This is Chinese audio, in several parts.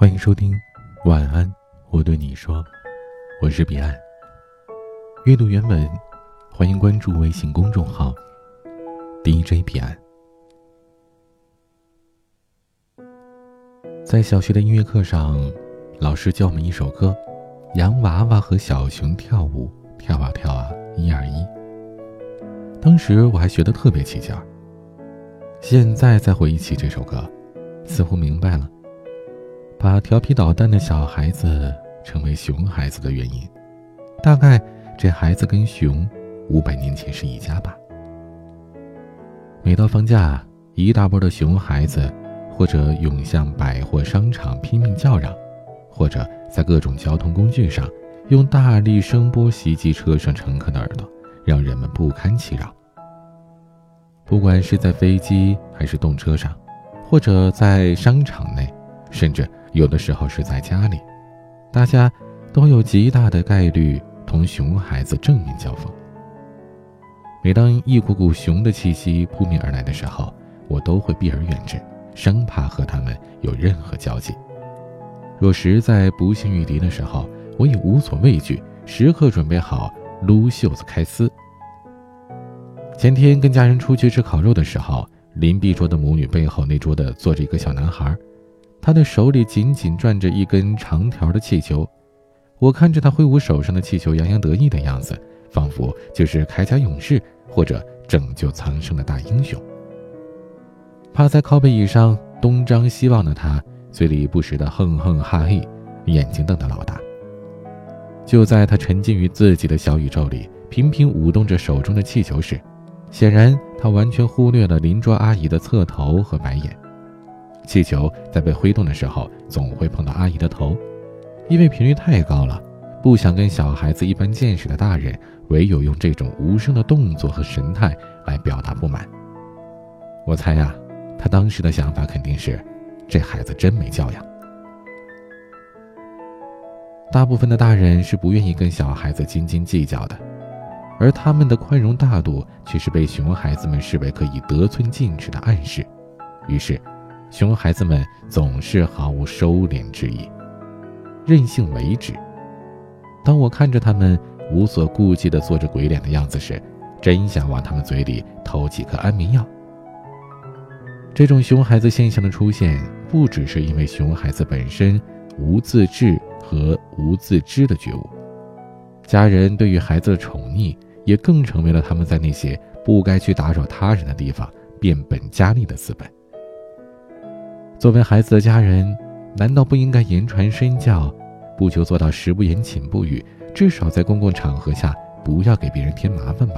欢迎收听，晚安，我对你说，我是彼岸。阅读原文，欢迎关注微信公众号 DJ 彼岸。在小学的音乐课上，老师教我们一首歌，《洋娃娃和小熊跳舞，跳啊跳啊，一二一》。当时我还学得特别起劲儿。现在再回忆起这首歌，似乎明白了。把调皮捣蛋的小孩子称为熊孩子的原因，大概这孩子跟熊五百年前是一家吧。每到放假，一大波的熊孩子，或者涌向百货商场拼命叫嚷，或者在各种交通工具上用大力声波袭击车上乘客的耳朵，让人们不堪其扰。不管是在飞机还是动车上，或者在商场内，甚至。有的时候是在家里，大家都有极大的概率同熊孩子正面交锋。每当一股股熊的气息扑面而来的时候，我都会避而远之，生怕和他们有任何交集。若实在不幸遇敌的时候，我也无所畏惧，时刻准备好撸袖子开撕。前天跟家人出去吃烤肉的时候，邻壁桌的母女背后那桌的坐着一个小男孩。他的手里紧紧攥着一根长条的气球，我看着他挥舞手上的气球，洋洋得意的样子，仿佛就是铠甲勇士或者拯救苍生的大英雄。趴在靠背椅上东张西望的他，嘴里不时的哼哼哈嘿，眼睛瞪得老大。就在他沉浸于自己的小宇宙里，频频舞动着手中的气球时，显然他完全忽略了邻桌阿姨的侧头和白眼。气球在被挥动的时候，总会碰到阿姨的头，因为频率太高了。不想跟小孩子一般见识的大人，唯有用这种无声的动作和神态来表达不满。我猜呀，他当时的想法肯定是，这孩子真没教养。大部分的大人是不愿意跟小孩子斤斤计较的，而他们的宽容大度却是被熊孩子们视为可以得寸进尺的暗示，于是。熊孩子们总是毫无收敛之意，任性为止。当我看着他们无所顾忌地做着鬼脸的样子时，真想往他们嘴里投几颗安眠药。这种熊孩子现象的出现，不只是因为熊孩子本身无自制和无自知的觉悟，家人对于孩子的宠溺，也更成为了他们在那些不该去打扰他人的地方变本加厉的资本。作为孩子的家人，难道不应该言传身教，不求做到食不言寝不语，至少在公共场合下不要给别人添麻烦吧？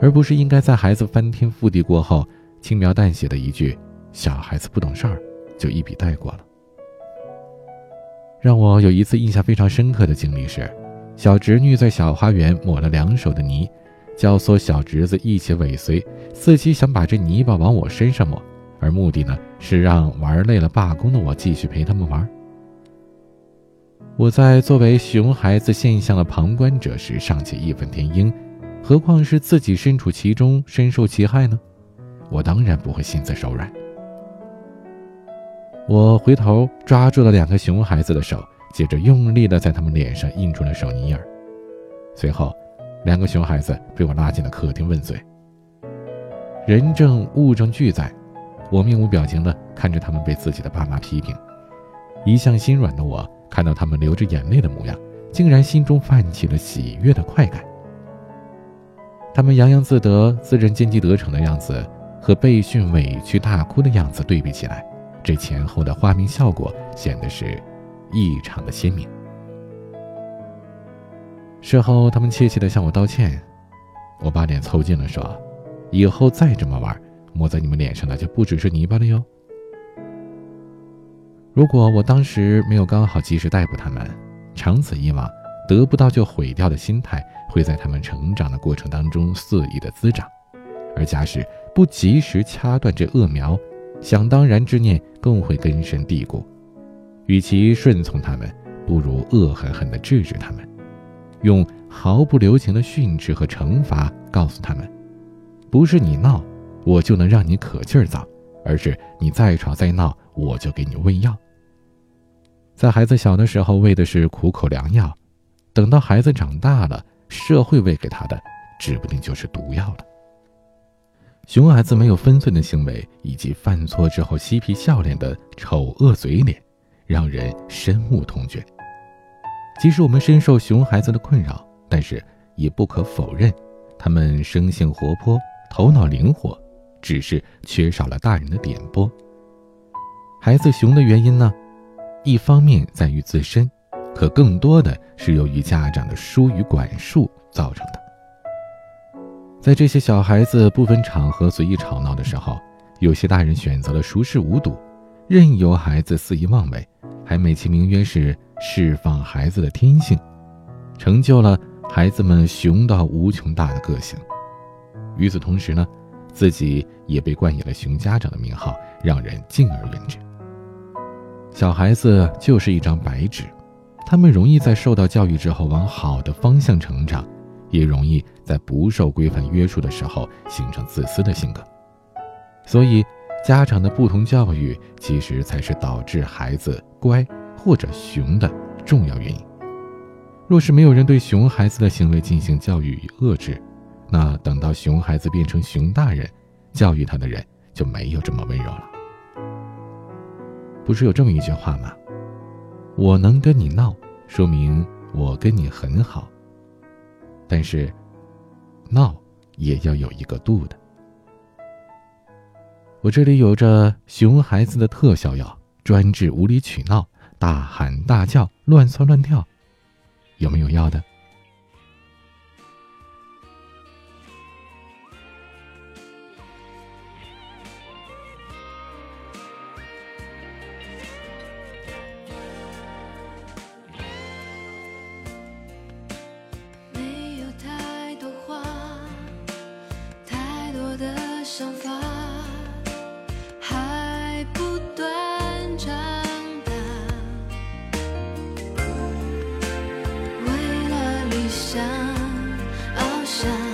而不是应该在孩子翻天覆地过后，轻描淡写的一句“小孩子不懂事儿”就一笔带过了。让我有一次印象非常深刻的经历是，小侄女在小花园抹了两手的泥，教唆小侄子一起尾随，伺机想把这泥巴往我身上抹。而目的呢，是让玩累了罢工的我继续陪他们玩。我在作为熊孩子现象的旁观者时尚且义愤填膺，何况是自己身处其中深受其害呢？我当然不会心慈手软。我回头抓住了两个熊孩子的手，接着用力的在他们脸上印出了手泥印儿。随后，两个熊孩子被我拉进了客厅问罪。人证物证俱在。我面无表情地看着他们被自己的爸妈批评，一向心软的我看到他们流着眼泪的模样，竟然心中泛起了喜悦的快感。他们洋洋自得、自认奸计得逞的样子，和被训委屈大哭的样子对比起来，这前后的画面效果显得是异常的鲜明。事后，他们怯怯地向我道歉，我把脸凑近了说：“以后再这么玩。”抹在你们脸上的就不只是泥巴了哟。如果我当时没有刚好及时逮捕他们，长此以往，得不到就毁掉的心态会在他们成长的过程当中肆意的滋长，而假使不及时掐断这恶苗，想当然之念更会根深蒂固。与其顺从他们，不如恶狠狠地制止他们，用毫不留情的训斥和惩罚告诉他们：不是你闹。我就能让你可劲儿造，而是你再吵再闹，我就给你喂药。在孩子小的时候喂的是苦口良药，等到孩子长大了，社会喂给他的，指不定就是毒药了。熊孩子没有分寸的行为，以及犯错之后嬉皮笑脸的丑恶嘴脸，让人深恶痛绝。即使我们深受熊孩子的困扰，但是也不可否认，他们生性活泼，头脑灵活，只是缺少了大人的点拨。孩子熊的原因呢，一方面在于自身，可更多的是由于家长的疏于管束造成的。在这些小孩子不分场合随意吵闹的时候，有些大人选择了熟视无睹，任由孩子肆意妄为，还美其名曰是释放孩子的天性，成就了孩子们熊到无穷大的个性。与此同时呢，自己也被冠以了“熊家长”的名号，让人敬而远之。小孩子就是一张白纸，他们容易在受到教育之后往好的方向成长。也容易在不受规范约束的时候形成自私的性格，所以家长的不同教育其实才是导致孩子乖或者熊的重要原因。若是没有人对熊孩子的行为进行教育与遏制，那等到熊孩子变成熊大人，教育他的人就没有这么温柔了。不是有这么一句话吗？我能跟你闹，说明我跟你很好。但是，闹也要有一个度的。我这里有着熊孩子的特效药，专治无理取闹、大喊大叫、乱窜乱跳，有没有要的？下。